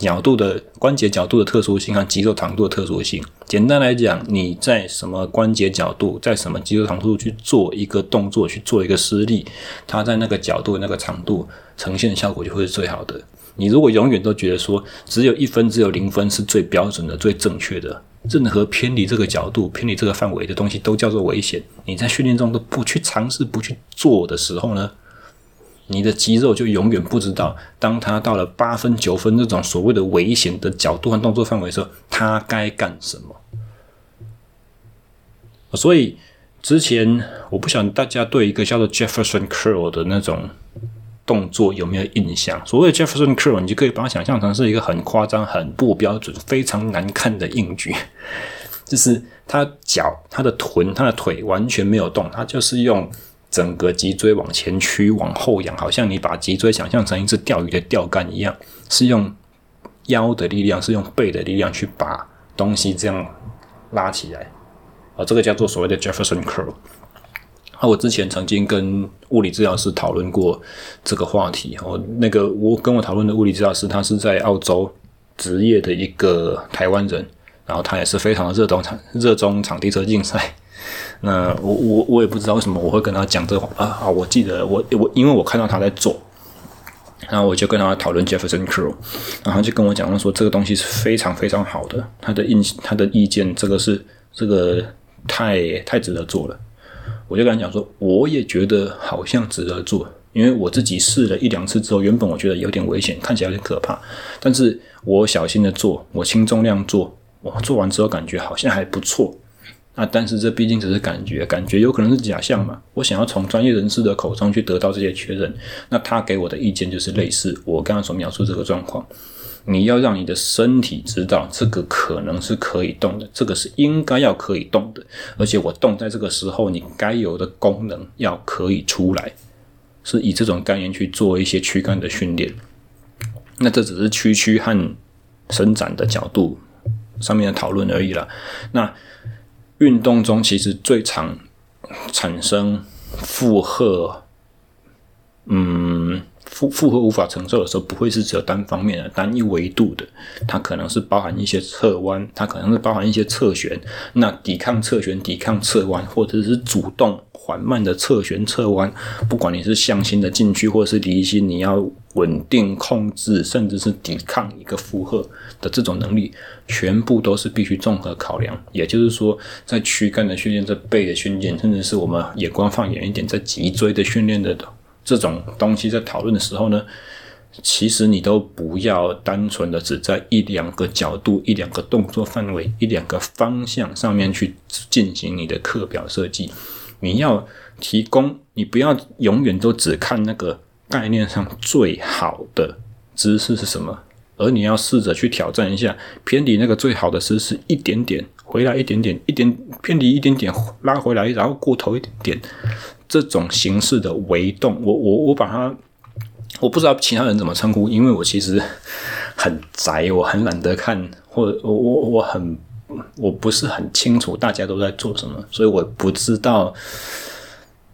角度的关节角度的特殊性和肌肉长度的特殊性。简单来讲，你在什么关节角度，在什么肌肉长度去做一个动作，去做一个施力，它在那个角度、那个长度呈现的效果就会是最好的。你如果永远都觉得说只有一分、只有零分是最标准的、最正确的。任何偏离这个角度、偏离这个范围的东西都叫做危险。你在训练中都不去尝试、不去做的时候呢，你的肌肉就永远不知道，当他到了八分、九分这种所谓的危险的角度和动作范围的时候，他该干什么。所以之前我不晓得大家对一个叫做 Jefferson Curl 的那种。动作有没有印象？所谓 Jefferson Curl，你就可以把它想象成是一个很夸张、很不标准、非常难看的硬举，就是他脚、他的臀、他的腿完全没有动，他就是用整个脊椎往前屈、往后仰，好像你把脊椎想象成一只钓鱼的钓竿一样，是用腰的力量，是用背的力量去把东西这样拉起来，啊，这个叫做所谓的 Jefferson Curl。啊我之前曾经跟物理治疗师讨论过这个话题。哦，那个我跟我讨论的物理治疗师，他是在澳洲职业的一个台湾人，然后他也是非常的热衷场热衷场地车竞赛。那我我我也不知道为什么我会跟他讲这话啊，我记得我我因为我看到他在做，然后我就跟他讨论 Jefferson Curl，然后就跟我讲说这个东西是非常非常好的，他的印他的意见这个是这个太太值得做了。我就跟他讲说，我也觉得好像值得做，因为我自己试了一两次之后，原本我觉得有点危险，看起来有点可怕，但是我小心的做，我轻重量做，我做完之后感觉好像还不错。那但是这毕竟只是感觉，感觉有可能是假象嘛。我想要从专业人士的口中去得到这些确认，那他给我的意见就是类似我刚刚所描述这个状况。你要让你的身体知道，这个可能是可以动的，这个是应该要可以动的，而且我动在这个时候，你该有的功能要可以出来，是以这种概念去做一些躯干的训练。那这只是屈曲和伸展的角度上面的讨论而已了。那运动中其实最常产生负荷，嗯。负负荷无法承受的时候，不会是只有单方面的、单一维度的，它可能是包含一些侧弯，它可能是包含一些侧旋。那抵抗侧旋、抵抗侧弯，或者是主动缓慢的侧旋、侧弯，不管你是向心的进去或是离心，你要稳定控制，甚至是抵抗一个负荷的这种能力，全部都是必须综合考量。也就是说，在躯干的训练、在背的训练，甚至是我们眼光放远一点，在脊椎的训练的这种东西，在讨论的时候呢，其实你都不要单纯的只在一两个角度、一两个动作范围、一两个方向上面去进行你的课表设计。你要提供，你不要永远都只看那个。概念上最好的姿势是什么？而你要试着去挑战一下，偏离那个最好的姿势一点点，回来一点点，一点偏离一点点，拉回来，然后过头一点点，这种形式的微动，我我我把它，我不知道其他人怎么称呼，因为我其实很宅，我很懒得看，或我我我很我不是很清楚大家都在做什么，所以我不知道。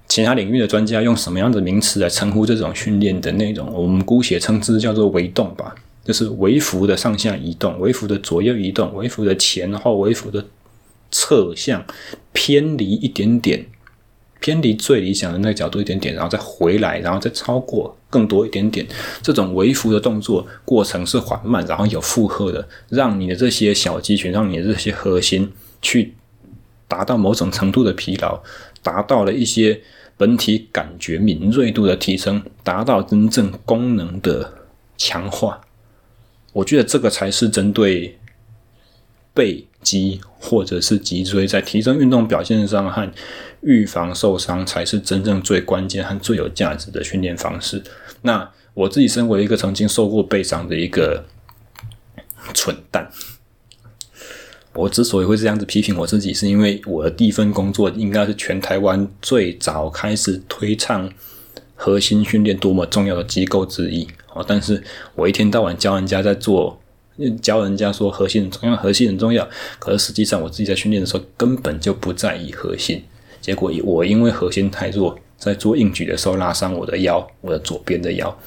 其他领域的专家用什么样的名词来称呼这种训练的内容？我们姑且称之叫做微动吧，就是微幅的上下移动、微幅的左右移动、微幅的前后、微幅的侧向，偏离一点点，偏离最理想的那个角度一点点，然后再回来，然后再超过更多一点点。这种微幅的动作过程是缓慢，然后有负荷的，让你的这些小肌群，让你的这些核心去达到某种程度的疲劳，达到了一些。本体感觉敏锐度的提升，达到真正功能的强化。我觉得这个才是针对背肌或者是脊椎在提升运动表现上和预防受伤，才是真正最关键和最有价值的训练方式。那我自己身为一个曾经受过背伤的一个蠢蛋。我之所以会这样子批评我自己，是因为我的第一份工作应该是全台湾最早开始推倡核心训练多么重要的机构之一。哦，但是我一天到晚教人家在做，教人家说核心很重要，核心很重要。可是实际上我自己在训练的时候根本就不在意核心。结果我因为核心太弱，在做硬举的时候拉伤我的腰，我的左边的腰，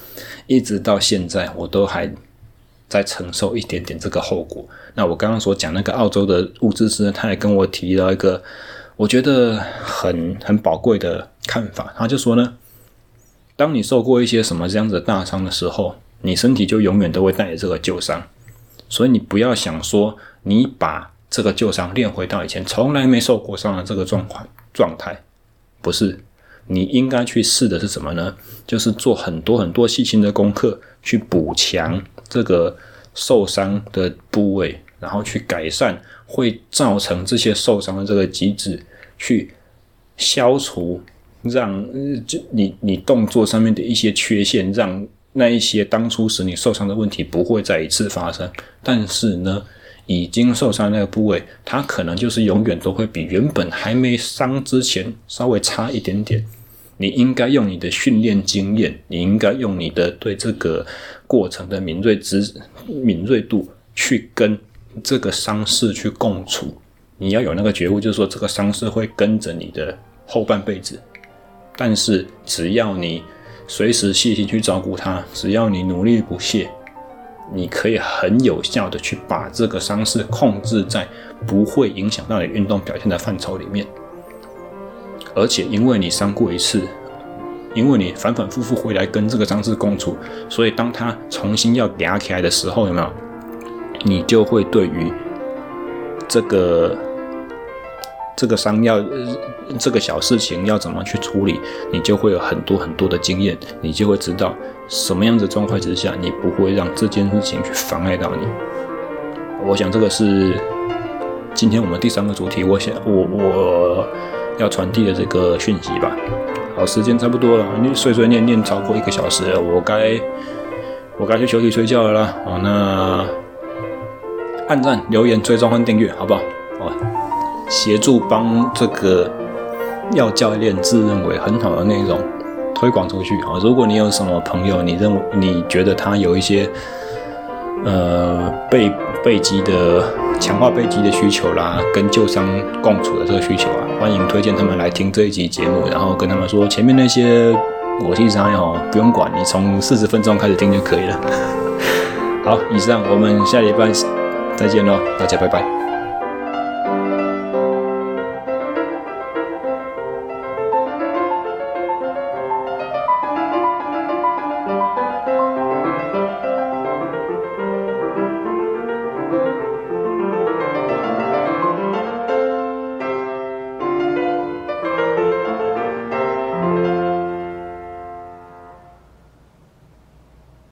一直到现在我都还。再承受一点点这个后果。那我刚刚所讲那个澳洲的物资师，他也跟我提到一个我觉得很很宝贵的看法。他就说呢，当你受过一些什么这样子的大伤的时候，你身体就永远都会带着这个旧伤。所以你不要想说你把这个旧伤练回到以前从来没受过伤的这个状况状态，不是。你应该去试的是什么呢？就是做很多很多细心的功课，去补强这个受伤的部位，然后去改善会造成这些受伤的这个机制，去消除让就你你动作上面的一些缺陷，让那一些当初使你受伤的问题不会再一次发生。但是呢，已经受伤那个部位，它可能就是永远都会比原本还没伤之前稍微差一点点。你应该用你的训练经验，你应该用你的对这个过程的敏锐之敏锐度去跟这个伤势去共处。你要有那个觉悟，就是说这个伤势会跟着你的后半辈子。但是只要你随时细心去照顾它，只要你努力不懈，你可以很有效的去把这个伤势控制在不会影响到你运动表现的范畴里面。而且因为你伤过一次，因为你反反复复回来跟这个张氏共处，所以当他重新要嗲起来的时候，有没有？你就会对于这个这个伤要这个小事情要怎么去处理，你就会有很多很多的经验，你就会知道什么样的状况之下，你不会让这件事情去妨碍到你。我想这个是今天我们第三个主题。我想我我。要传递的这个讯息吧。好，时间差不多了，你碎碎念念超过一个小时了，我该我该去休息睡觉了啦。好，那按赞、留言、追踪和订阅，好不好？好，协助帮这个要教练自认为很好的内容推广出去。好，如果你有什么朋友，你认为你觉得他有一些呃背背肌的。强化背肌的需求啦，跟旧伤共处的这个需求啊，欢迎推荐他们来听这一集节目，然后跟他们说前面那些我其实还好，不用管，你从四十分钟开始听就可以了。好，以上我们下礼拜再见喽，大家拜拜。